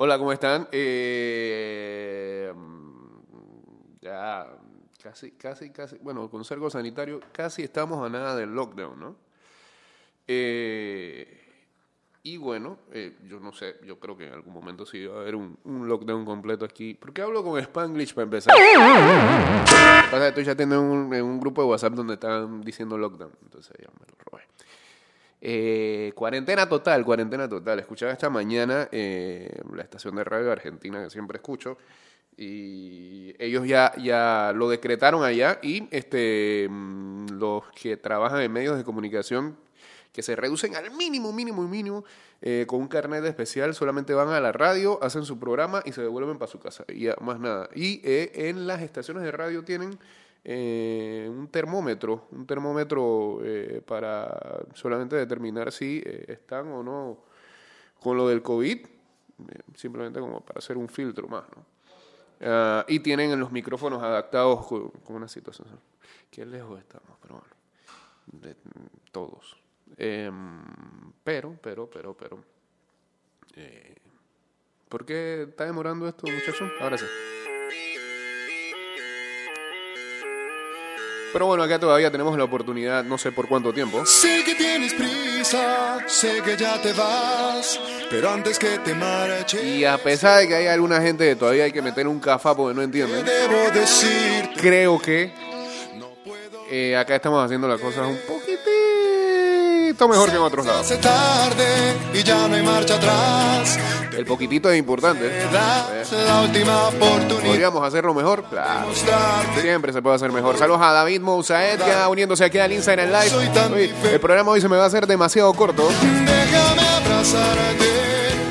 Hola, ¿cómo están? Eh, ya, casi, casi, casi, bueno, con cerco sanitario, casi estamos a nada del lockdown, ¿no? Eh, y bueno, eh, yo no sé, yo creo que en algún momento sí va a haber un, lockdown completo aquí. ¿Por qué hablo con Spanglish para empezar? Pasa estoy ya teniendo un, un grupo de WhatsApp donde están diciendo lockdown, entonces ya me lo robé. Eh, cuarentena total, cuarentena total. Escuchaba esta mañana eh, la estación de radio argentina que siempre escucho y ellos ya, ya lo decretaron allá y este, mm, los que trabajan en medios de comunicación que se reducen al mínimo, mínimo y mínimo eh, con un carnet especial, solamente van a la radio, hacen su programa y se devuelven para su casa y ya, más nada. Y eh, en las estaciones de radio tienen eh, un termómetro, un termómetro eh, para solamente determinar si eh, están o no con lo del COVID, simplemente como para hacer un filtro más, ¿no? Ah, y tienen en los micrófonos adaptados con, una situación. Qué lejos estamos, pero bueno, de todos. Em, pero, pero, pero, pero. ¿Por qué está demorando esto, muchachos? Ahora sí. Pero bueno, acá todavía tenemos la oportunidad, no sé por cuánto tiempo. Sé que tienes prisa, sé que ya te vas, pero antes que te marches, Y a pesar de que hay alguna gente que todavía hay que meter un cafá porque no decir, creo que eh, acá estamos haciendo las cosas un poquitito mejor que en otros lados. Hace tarde y ya no hay marcha atrás. El poquitito es importante. La última oportunidad ¿Podríamos hacerlo mejor? de Claro. Siempre se puede hacer mejor. Saludos a David Mousaed, ya uniéndose aquí al Instagram Live. Oye, el programa hoy se me va a hacer demasiado corto. Déjame abrazarte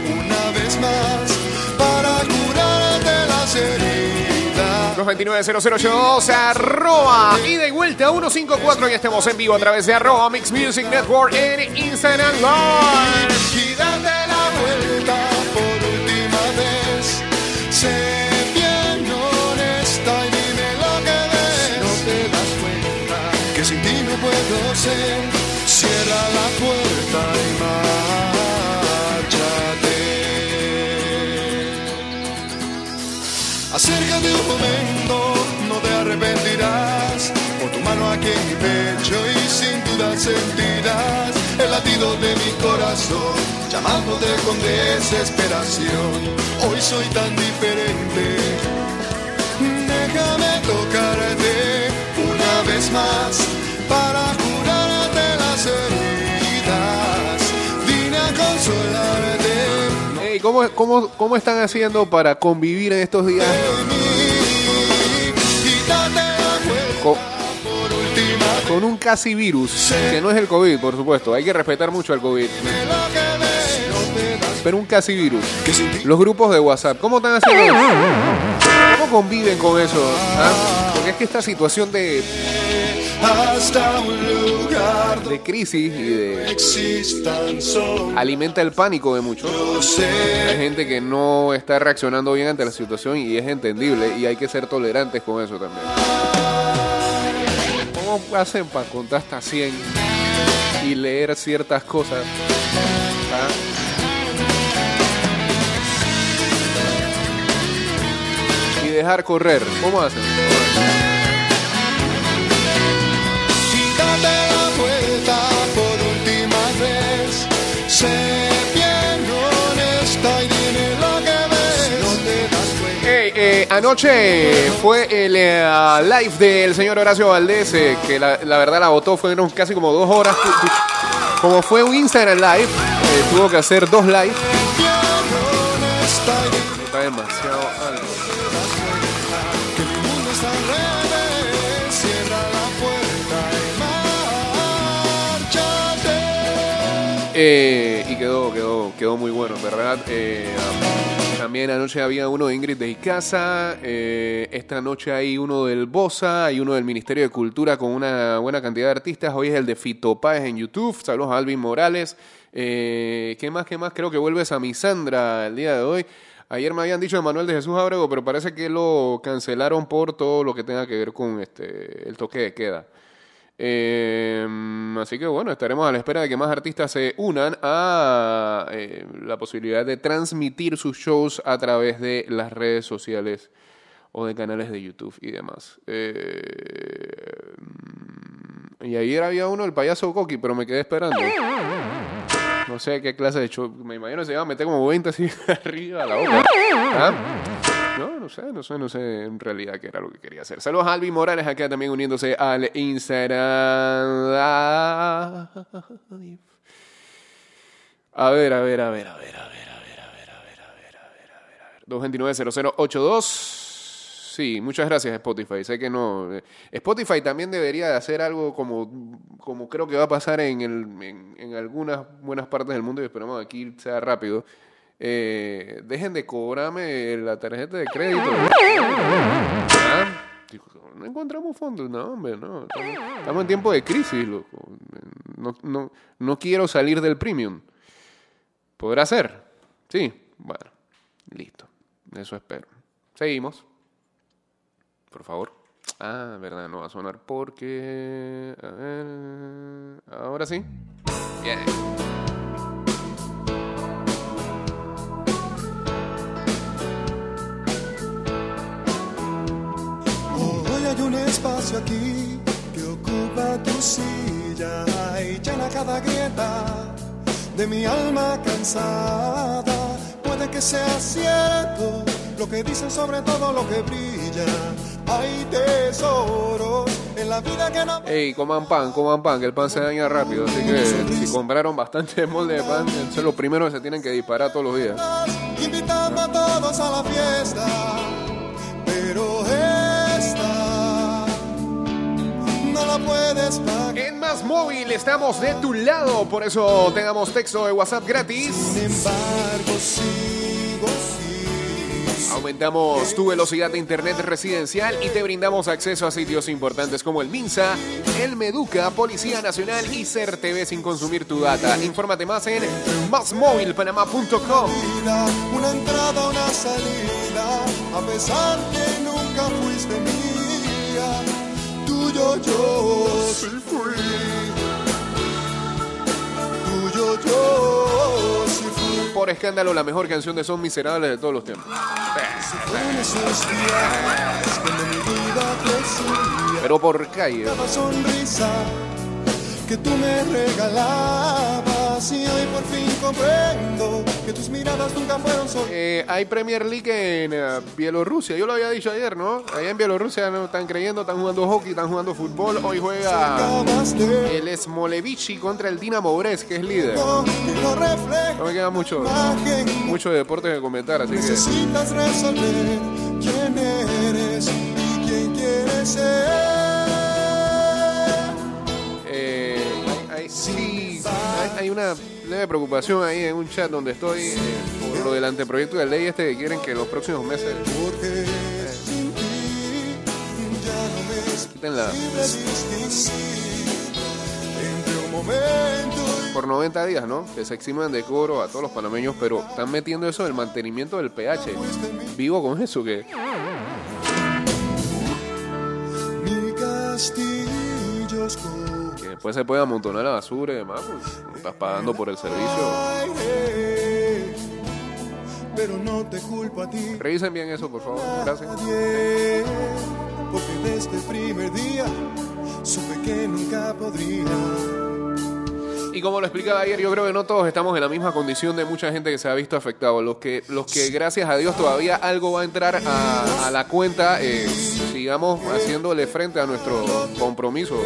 una vez más para curarte las heridas. 229-0082, arroba y vuelta 154 y estemos en vivo a través de arroba Mix Music Network en Instagram Live. Momento, no te arrepentirás. Pon tu mano aquí en mi pecho y sin duda sentirás el latido de mi corazón, llamándote con desesperación. Hoy soy tan diferente. Déjame tocarte una vez más para curarte las heridas. Vine a consolarte. Hey, ¿cómo, cómo, ¿Cómo están haciendo para convivir en estos días con, un casi virus? Que no es el COVID, por supuesto. Hay que respetar mucho al COVID. Pero un casi virus. Los grupos de WhatsApp, ¿cómo están haciendo eso? ¿Cómo conviven con eso? ah? Porque es que esta situación de, de crisis y de alimenta el pánico de muchos. Hay gente que no está reaccionando bien ante la situación y es entendible y hay que ser tolerantes con eso también. ¿Cómo hacen para contar hasta 100 y leer ciertas cosas? ¿Ah? Y dejar correr. ¿Cómo hacen? Quítate la vuelta por última vez. Anoche fue el eh, live del señor Horacio Valdés, eh, que la, verdad la votó, fueron casi como dos horas. Como fue un Instagram live, eh, tuvo que hacer dos live. Bien honesta y dime Está demasiado alto. y quedó, quedó, quedó muy bueno, ¿verdad? También anoche había uno de Ingrid de Icaza, eh, esta noche hay uno del Bosa, hay uno del Ministerio de Cultura con una buena cantidad de artistas, hoy es el de Fito Páez en YouTube, saludos a Alvin Morales, eh, ¿qué más, qué más? Creo que vuelves a Misandra el día de hoy. Ayer me habían dicho de Manuel de Jesús Abrego, pero parece que lo cancelaron por todo lo que tenga que ver con este el toque de queda. Eh, así que bueno, estaremos a la espera de que más artistas se unan a eh, la posibilidad de transmitir sus shows a través de las redes sociales o de canales de YouTube y demás. Eh, y ayer había uno, el payaso Coqui, pero me quedé esperando. No sé qué clase de show. Me imagino que se iba a meter como 20 así arriba a la boca. ¿Ah? No, no sé, no sé, no sé en realidad qué era lo que quería hacer. Saludos a Alvin Morales acá también uniéndose al Instagram. A ver, a ver, a ver, a ver, a ver, a ver, a ver, a ver, a ver, a ver, a ver, a ver, a ver. 229-0082. Sí, muchas gracias Spotify. Sé que no. eh, Spotify también debería de hacer algo como, como creo que va a pasar en, el, en, en algunas buenas partes del mundo y esperamos aquí sea rápido. Eh, dejen de cobrarme la tarjeta de crédito. ¿Ah? No encontramos fondos, no, hombre, no. Estamos, en tiempo de crisis, loco. No, no, no quiero salir del premium. ¿Podrá ser? Sí. Bueno, listo. Eso espero. Seguimos. Por favor. Ah, verdad, no va a sonar porque... A ver... Ahora sí. Bien. Espacio aquí que ocupa tu silla y llena cada grieta de mi alma cansada. Puede que sea cierto lo que dicen sobre todo lo que brilla. Hay tesoros en la vida que no. Ey, coman pan, coman pan, que el pan se daña rápido. Así que si compraron bastante molde de pan, eso es lo primero que se tienen que disparar todos los días. invitando a todos a la fiesta. Puedes pagar. En Más Móvil estamos de tu lado, por eso tengamos texto de WhatsApp gratis. Sin embargo, sigo. Aumentamos tu velocidad de internet residencial y te brindamos acceso a sitios importantes como el MINSA, el Meduca, Policía Nacional y CERTV sin consumir tu data. Infórmate más en másmóvilpanamá.com. una entrada, una salida, a pesar que nunca fuiste mía, tuyo yo sí fui, tuyo yo sí fui. Por escándalo, la mejor canción de Son Miserables de todos los tiempos. En esos días, cuando mi vida crecía, Pero por calle. cada sonrisa que tú me regalabas hoy por fin comprendo que tus miradas nunca fueron solo. Eh, hay Premier League en eh, Bielorrusia, yo lo había dicho ayer, ¿no? Allá en Bielorrusia no están creyendo, están jugando hockey, están jugando fútbol. Hoy juega de el Smolevici contra el Dinamo Brest, que es líder. no me queda mucho, mucho deporte que comentar, así que Necesitas resolver quién eres y quién quieres ser. eh, hay- sí, hay, una leve preocupación ahí en un chat donde estoy eh, por lo del anteproyecto de ley este que quieren que los próximos meses es quiten la, por 90 días, ¿no? Que se eximan de cobro a todos los panameños, pero están metiendo eso del mantenimiento del pH. Vivo con eso, que mi castillo oscuro. Que después se puede amontonar la basura y demás, pues estás pagando por el servicio. Pero no te culpo a ti. Revisen bien eso, por favor. Gracias. Nadie, porque desde el primer día supe que nunca podría. Y como lo explicaba ayer, yo creo que no todos estamos en la misma condición de mucha gente que se ha visto afectado. Los que, los que gracias a Dios todavía algo va a entrar a, a la cuenta, eh, sigamos haciéndole frente a nuestro compromiso.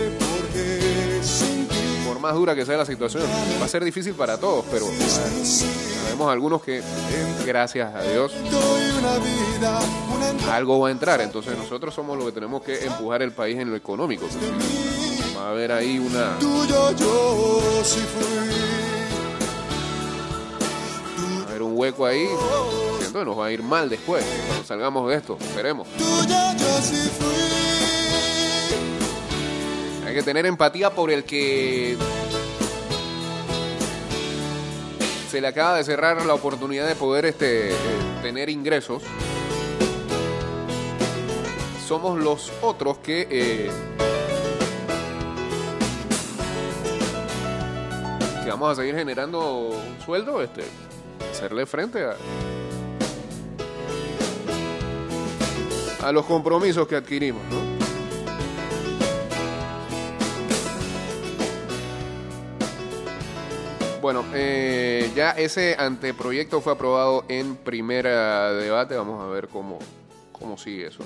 Más dura que sea la situación, va a ser difícil para todos, pero eh, sabemos algunos que, gracias a Dios, algo va a entrar. Entonces nosotros somos los que tenemos que empujar el país en lo económico. Va a haber ahí una... Va a haber un hueco ahí. Siento nos va a ir mal después. Cuando salgamos de esto, esperemos. Hay que tener empatía por el que se le acaba de cerrar la oportunidad de poder este, eh, tener ingresos, somos los otros que... Eh, que vamos a seguir generando un sueldo, este, hacerle frente a, a los compromisos que adquirimos. Bueno, eh, ya ese anteproyecto fue aprobado en primera debate. Vamos a ver cómo, cómo sigue eso.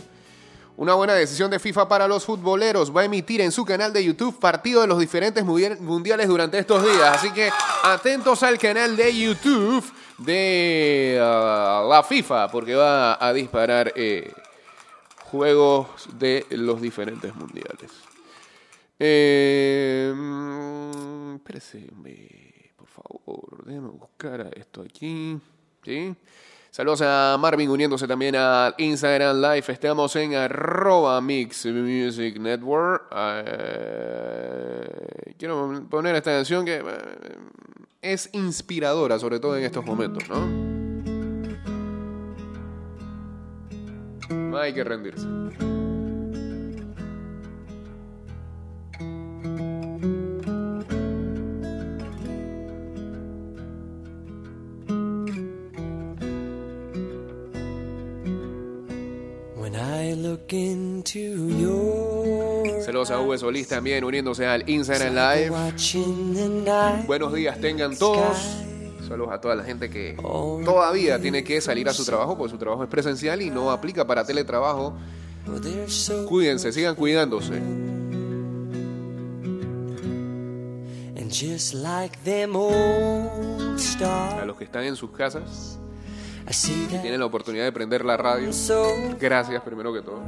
Una buena decisión de FIFA para los futboleros. Va a emitir en su canal de YouTube partido de los diferentes mundiales durante estos días. Así que atentos al canal de YouTube de uh, la FIFA porque va a disparar eh, juegos de los diferentes mundiales. Eh, mm, espérese, favor, déjame buscar esto aquí. ¿Sí? Saludos a Marvin uniéndose también al Instagram Live. Estamos en arroba Mix Music Network. Eh, quiero poner esta canción que eh, es inspiradora, sobre todo en estos momentos. No hay que rendirse. Saludos a V Solís también uniéndose al Instagram Live. Buenos días tengan todos. Saludos a toda la gente que todavía tiene que salir a su trabajo, porque su trabajo es presencial y no aplica para teletrabajo. Cuídense, sigan cuidándose. A los que están en sus casas, y tienen la oportunidad de prender la radio. Gracias primero que todo.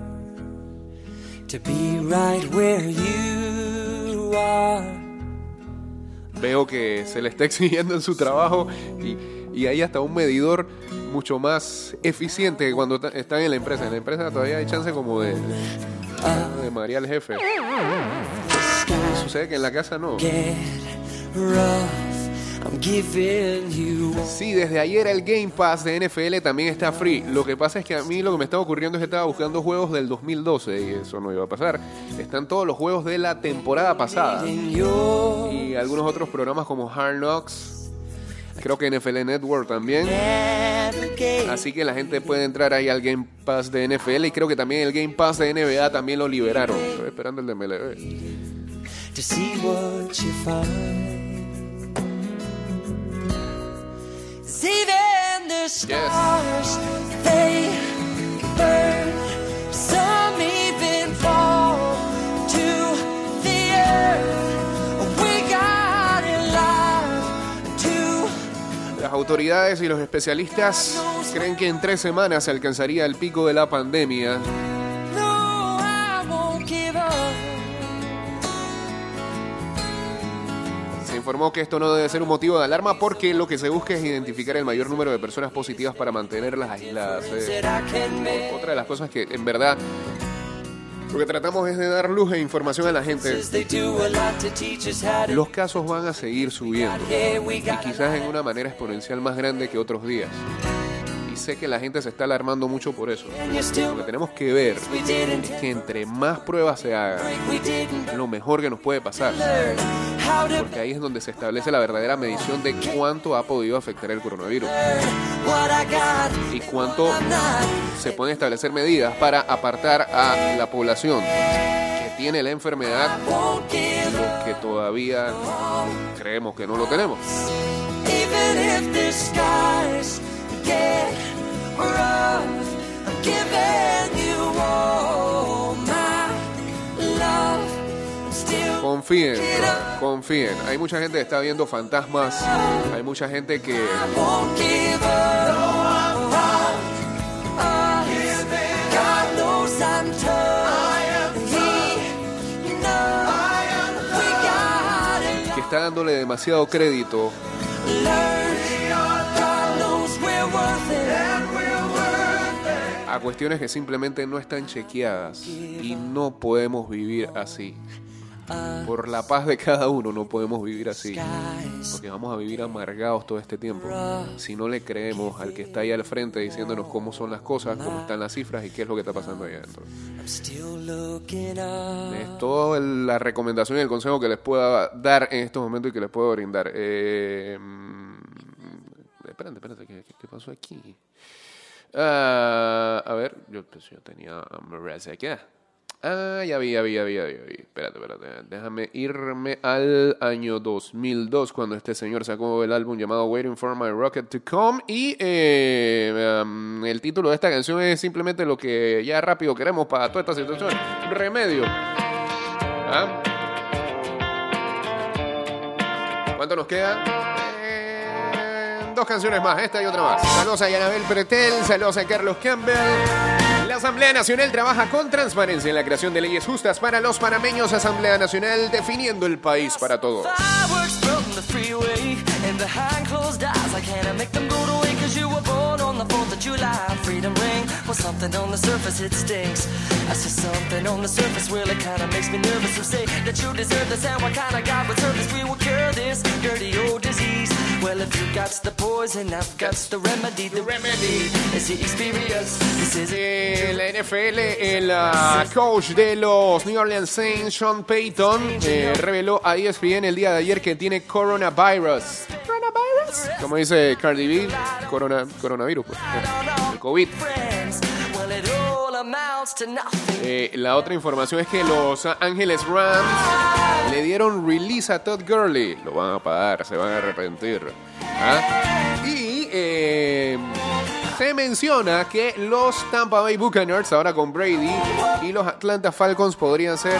Veo que se le está exigiendo en su trabajo y, y hay hasta un medidor mucho más eficiente que cuando están en la empresa. En la empresa todavía hay chance como de, de María el jefe. Sucede que en la casa no. Sí, desde ayer el Game Pass de NFL también está free. Lo que pasa es que a mí lo que me estaba ocurriendo es que estaba buscando juegos del 2012 y eso no iba a pasar. Están todos los juegos de la temporada pasada. Y algunos otros programas como Hard Knocks. Creo que NFL Network también. Así que la gente puede entrar ahí al Game Pass de NFL y creo que también el Game Pass de NBA también lo liberaron. Estoy esperando el de MLB. Las autoridades y los especialistas creen que en tres semanas se alcanzaría el pico de la pandemia. Informó que esto no debe ser un motivo de alarma porque lo que se busca es identificar el mayor número de personas positivas para mantenerlas aisladas. Eh. Otra de las cosas que en verdad lo que tratamos es de dar luz e información a la gente. Los casos van a seguir subiendo y quizás en una manera exponencial más grande que otros días sé que la gente se está alarmando mucho por eso. Lo que tenemos que ver es que entre más pruebas se hagan, lo mejor que nos puede pasar. Porque ahí es donde se establece la verdadera medición de cuánto ha podido afectar el coronavirus. Y cuánto se pueden establecer medidas para apartar a la población que tiene la enfermedad que todavía creemos que no lo tenemos. Confíen, confíen. Hay mucha gente que está viendo fantasmas. Hay mucha gente que. que está dándole demasiado crédito a cuestiones que simplemente no están chequeadas y no podemos vivir así. Por la paz de cada uno no podemos vivir así. Porque vamos a vivir amargados todo este tiempo. Si no le creemos al que está ahí al frente diciéndonos cómo son las cosas, cómo están las cifras y qué es lo que está pasando allá adentro. Es toda la recomendación y el consejo que les pueda dar en estos momentos y que les puedo brindar. Eh, mm, espérate, espérate, ¿qué, qué pasó aquí? Ah, a ver, yo, pues, yo tenía a aquí. Ah, ya vi, ya vi, ya vi, ya vi. Espérate, espérate. Déjame irme al año 2002 cuando este señor sacó el álbum llamado Waiting for My Rocket to Come. Y eh, el título de esta canción es simplemente lo que ya rápido queremos para toda esta situación. Remedio. ¿Ah? ¿Cuánto nos queda? Dos canciones más, esta y otra más. Saludos a Yanabel Pretel, saludos a Carlos Campbell. La Asamblea Nacional trabaja con transparencia en la creación de leyes justas para los panameños. Asamblea Nacional definiendo el país para todos. Freedom ring. Well, something on the surface, it stinks. I see something on the surface, well, it kinda makes me nervous. to say that you deserve this, and what kind of God would serve this? We will cure this dirty old disease. Well, if you got the poison, I've got the remedy. The remedy is the experience. This is NFL, el uh, coach de los New Orleans Saints, Sean Payton, eh, reveló a ESPN el día de ayer que tiene coronavirus. ¿Coronavirus? Como dice Cardi B, corona, coronavirus. Pues. El COVID. Eh, la otra información es que los Ángeles Rams le dieron release a Todd Gurley. Lo van a pagar, se van a arrepentir. ¿Ah? Y eh, se menciona que los Tampa Bay Buccaneers, ahora con Brady, y los Atlanta Falcons podrían ser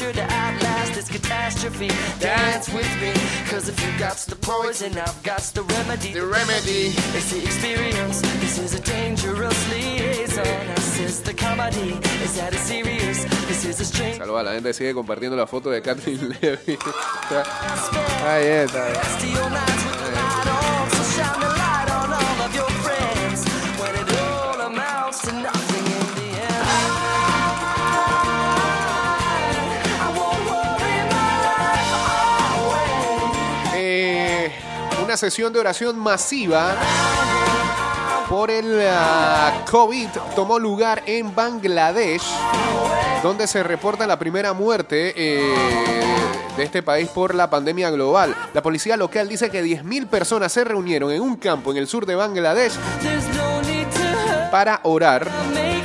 sure to outlast this catastrophe. Dance with me, cause if you got the poison, I've got the remedy. The remedy is the experience. This is a dangerous liaison. Assist the comedy. Is that a serious? Saludos a la gente sigue compartiendo la foto de Kathleen Levy. Ahí está. Sesión de oración masiva por el ah, COVID tomó lugar en Bangladesh donde se reporta la primera muerte eh, de este país por la pandemia global. La policía local dice que 10.000 personas se reunieron en un campo en el sur de Bangladesh para orar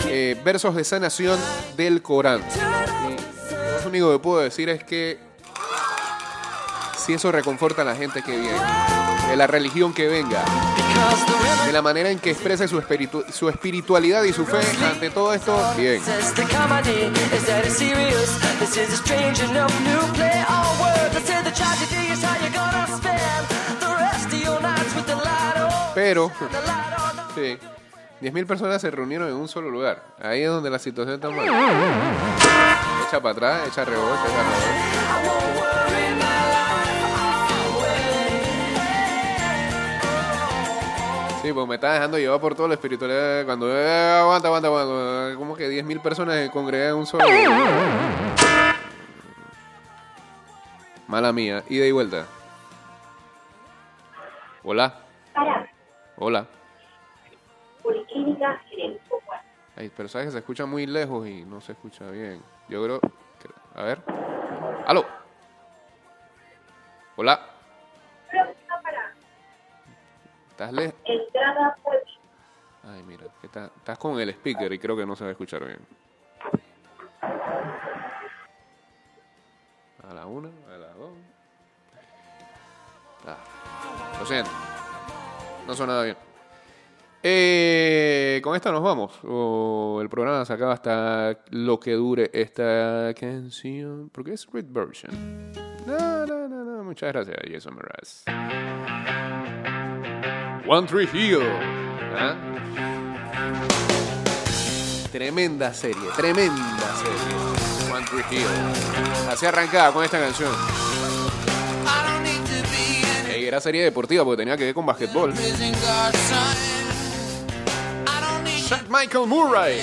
eh, versos de sanación del Corán. lo único que puedo decir es que si eso reconforta a la gente que viene, de la religión que venga, de la manera en que exprese su, espiritualidad y su fe ante todo esto, bien. Pero, sí, 10.000 personas se reunieron en un solo lugar. Ahí es donde la situación está mal. Echa para atrás, echa rebote, echa rebote. Sí, pues me está dejando llevar por toda la espiritualidad. Cuando eh, aguanta, aguanta, aguanta. Como que 10.000 personas congregan en un solo. Mala mía. Ida y vuelta. Hola. Hola. Policlínica Ay, pero sabes que se escucha muy lejos y no se escucha bien. Yo creo. A ver. ¡Aló! Hola. ¿Estás lejos? Entrada Ay, mira, estás con el speaker y creo que no se va a escuchar bien. A la una, a la dos. Ah, lo siento. No suena bien. Eh, con esto nos vamos. O el programa se acaba hasta lo que dure esta canción. Porque es Red Version. No, no, no, no, Muchas gracias, Jason Mraz. One Tree Hill. ¿ah? Tremenda serie, tremenda serie. One Tree Hill. Así arrancaba con esta canción. Y era serie deportiva porque tenía que ver con basquetbol. Shaq Michael Murray.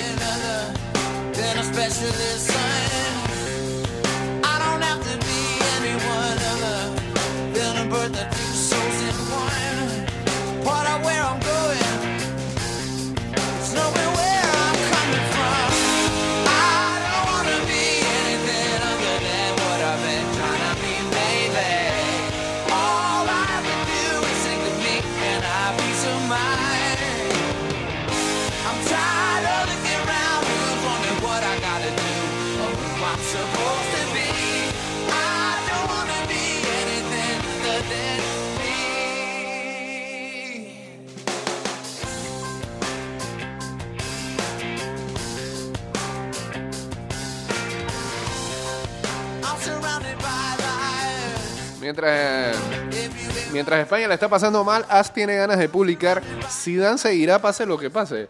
Mientras, España la está pasando mal, As tiene ganas de publicar. Zidane seguirá pase lo que pase.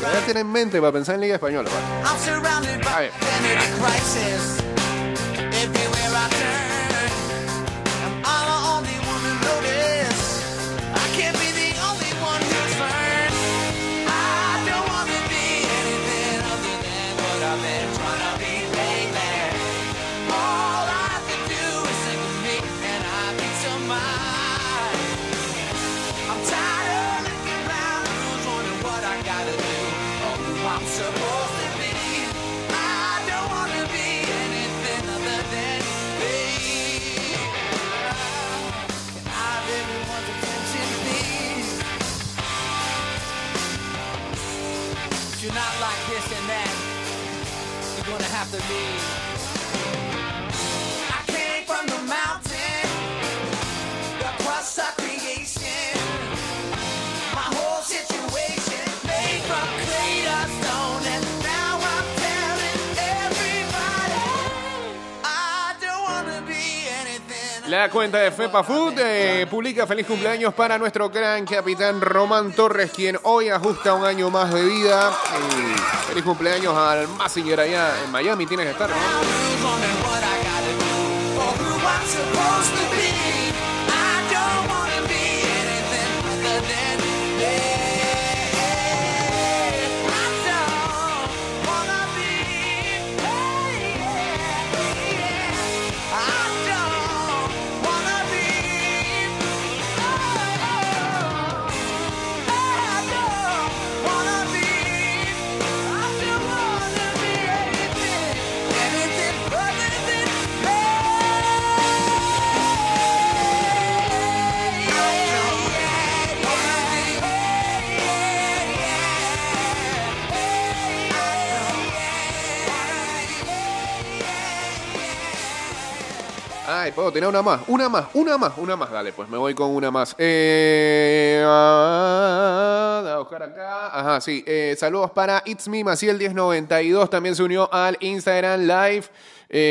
Ya tiene en mente para pensar en Liga Española. pa. I'm surrounded La cuenta de Fepa Food eh, publica feliz cumpleaños para nuestro gran capitán Román Torres, quien hoy ajusta un año más de vida. Feliz cumpleaños al Massinger allá en Miami, tienes que estar. Tener una más, una más, una más, una más. Dale, pues me voy con una más. Eh, ah, a buscar acá. Ajá, sí. eh, saludos para It's Me Maciel 1092. También se unió al Instagram Live. Eh,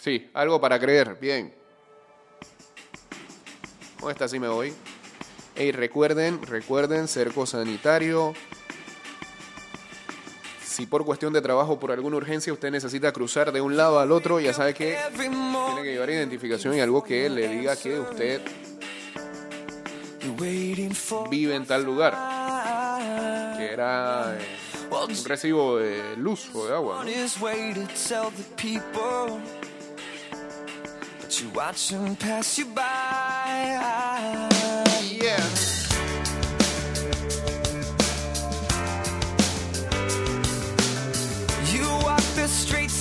sí, algo para creer. Bien. Con esta sí me voy. Ey, recuerden, recuerden, cerco sanitario. Si por cuestión de trabajo o por alguna urgencia usted necesita cruzar de un lado al otro, ya sabe que tiene que llevar identificación y algo que le diga que usted vive en tal lugar, que era eh, un recibo de luz o de agua.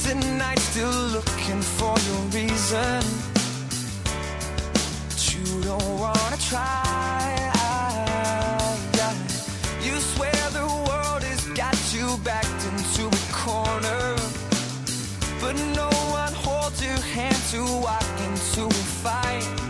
At night, still looking for your reason. But you don't wanna try. You swear the world has got you backed into a corner. But no one holds your hand to walk into a fight.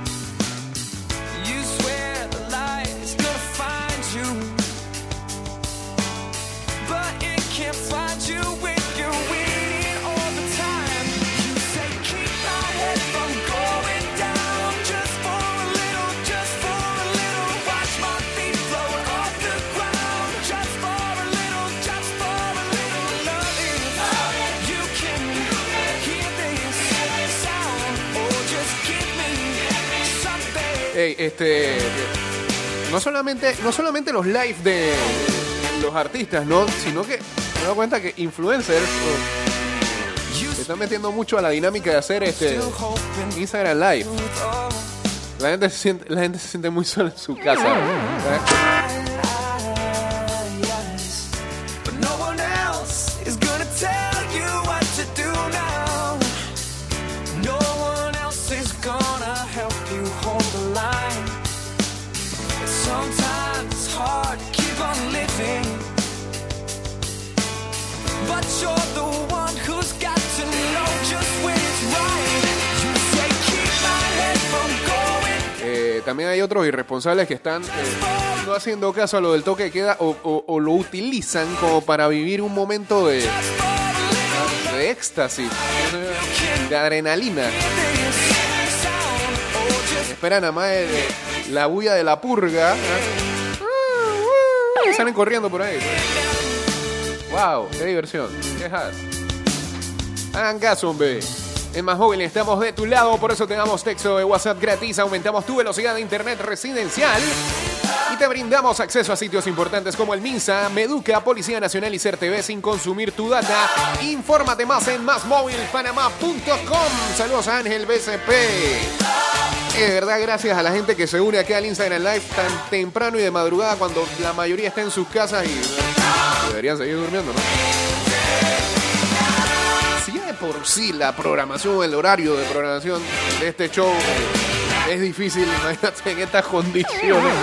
Este. No solamente, no solamente los live de los artistas, ¿no? Sino que me doy cuenta que influencers oh, se están metiendo mucho a la dinámica de hacer este Instagram Live. La gente se siente, la gente se siente muy sola en su casa. ¿sabes? También hay otros irresponsables que están eh, no haciendo caso a lo del toque de queda o, lo utilizan como para vivir un momento de, de éxtasis, de adrenalina. Esperan nada más de- la bulla de la purga. Y salen corriendo por ahí. ¡Wow! ¡Qué diversión! ¿Qué has? Hagan caso, hombre. En Más Móvil estamos de tu lado, por eso te damos texto de WhatsApp gratis, aumentamos tu velocidad de internet residencial y te brindamos acceso a sitios importantes como el MINSA, Meduca, Policía Nacional y CERTV sin consumir tu data. Infórmate más en másmóvilpanamá.com. Saludos a Ángel BCP. De verdad, gracias a la gente que se une aquí al Instagram Live tan temprano y de madrugada cuando la mayoría está en sus casas y deberían seguir durmiendo, ¿no? Si por sí la programación, el horario de programación de este show es difícil, imagínate en estas condiciones.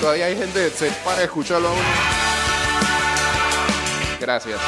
Todavía hay gente que se para a escucharlo a uno. Gracias.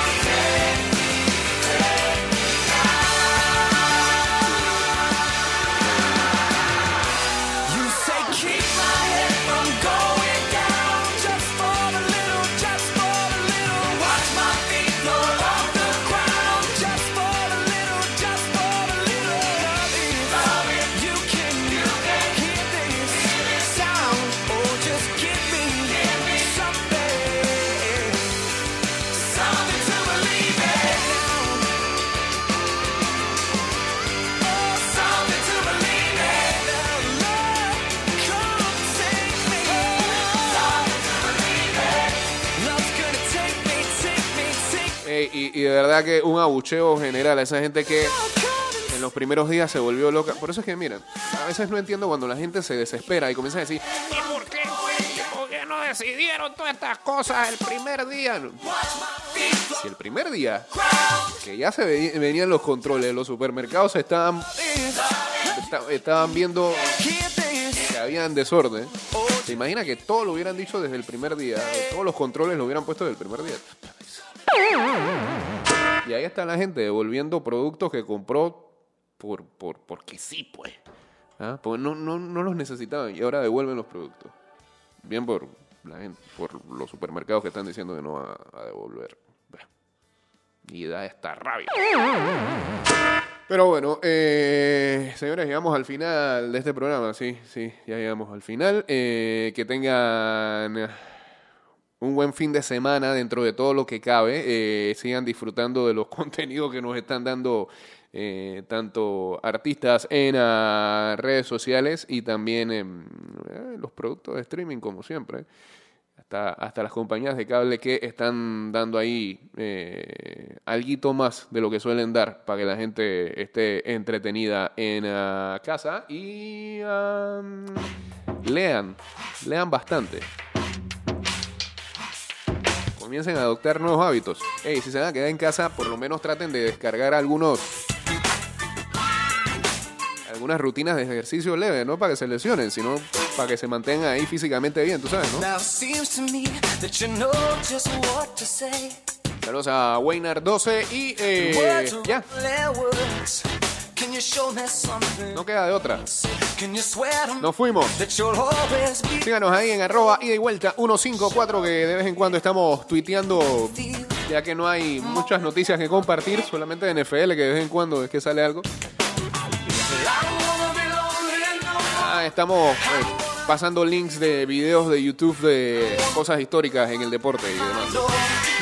Eh, y, y de verdad que un abucheo general a esa gente que en los primeros días se volvió loca. Por eso es que, miren, a veces no entiendo cuando la gente se desespera y comienza a decir, ¿y por qué? ¿Por qué no decidieron todas estas cosas el primer día? Si el primer día, que ya se ve- venían los controles, los supermercados estaban, esta- estaban viendo que habían desorden. ¿Se imagina que todo lo hubieran dicho desde el primer día? Todos los controles lo hubieran puesto desde el primer día. Y ahí está la gente devolviendo productos que compró por, por, porque sí, pues. ¿Ah? No, no, no los necesitaban y ahora devuelven los productos. Bien por la gente, por los supermercados que están diciendo que no van a, devolver. Y da esta rabia. Pero bueno, eh, señores, llegamos al final de este programa. Sí, sí, ya llegamos al final. Eh, que tengan un buen fin de semana dentro de todo lo que cabe. Eh, sigan disfrutando de los contenidos que nos están dando eh, tanto artistas en ah, redes sociales y también en eh, los productos de streaming, como siempre. Hasta, hasta las compañías de cable que están dando ahí eh, alguito más de lo que suelen dar para que la gente esté entretenida en ah, casa y ah, lean, lean bastante comiencen a adoptar nuevos hábitos. Ey, si se van a quedar en casa, por lo menos traten de descargar algunos algunas rutinas de ejercicio leve, no para que se lesionen, sino para que se mantengan ahí físicamente bien, tú sabes, ¿no? Now it seems to me that you know just what to say. Saludos a Waynar 12 y eh, ya, no queda de otra. Nos fuimos. Síganos ahí en arroba ida y vuelta 154 que de vez en cuando estamos tuiteando ya que no hay muchas noticias que compartir, solamente de NFL que de vez en cuando es que sale algo. Ah, estamos eh, pasando links de videos de YouTube de cosas históricas en el deporte y demás.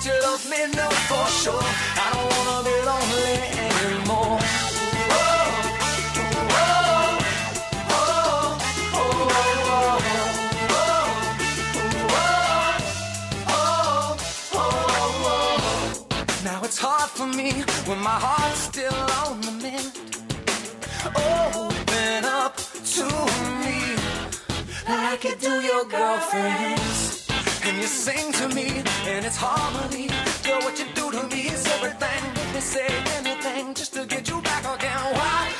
That you love me, no, for sure. I don't wanna be lonely anymore. Now it's hard for me when my heart's still on the mend. Open up to me like you do your girlfriends. And you sing to me, and it's harmony. Girl, what you do to me is everything. Make me say anything just to get you back again. Why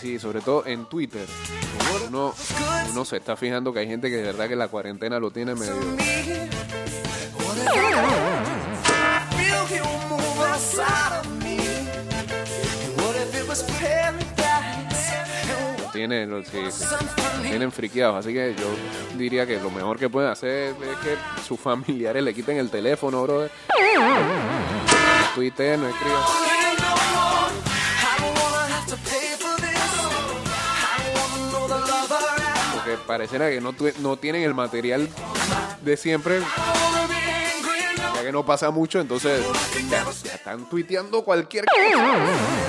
sí, sobre todo en Twitter. Uno, uno se está fijando que hay gente que de verdad que la cuarentena lo tiene medio... tiene, sí, friqueados. Así que yo diría que lo mejor que pueden hacer es que sus familiares le quiten el teléfono, brother. No no escriban. Porque pareciera que no, no tienen el material de siempre, ya que no pasa mucho, entonces ya, ya están tuiteando cualquier cosa.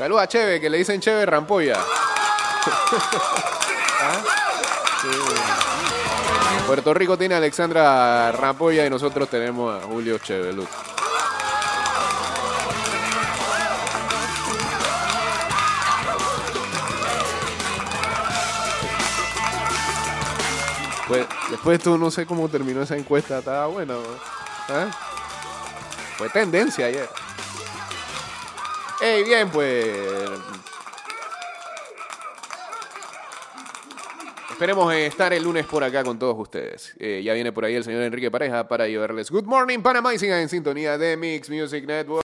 Saluda a Cheve, que le dicen Cheve Rampolla. ¿Ah? Puerto Rico tiene a Alexandra Rampolla y nosotros tenemos a Julio Chevelut. Pues, después de todo, no sé cómo terminó esa encuesta. Estaba buena. ¿Ah? Fue tendencia ayer. Ey, bien, pues. Esperemos eh, estar el lunes por acá con todos ustedes. Eh, ya viene por ahí el señor Enrique Pareja para llevarles Good Morning Panamá y sigan en sintonía de Mix Music Network.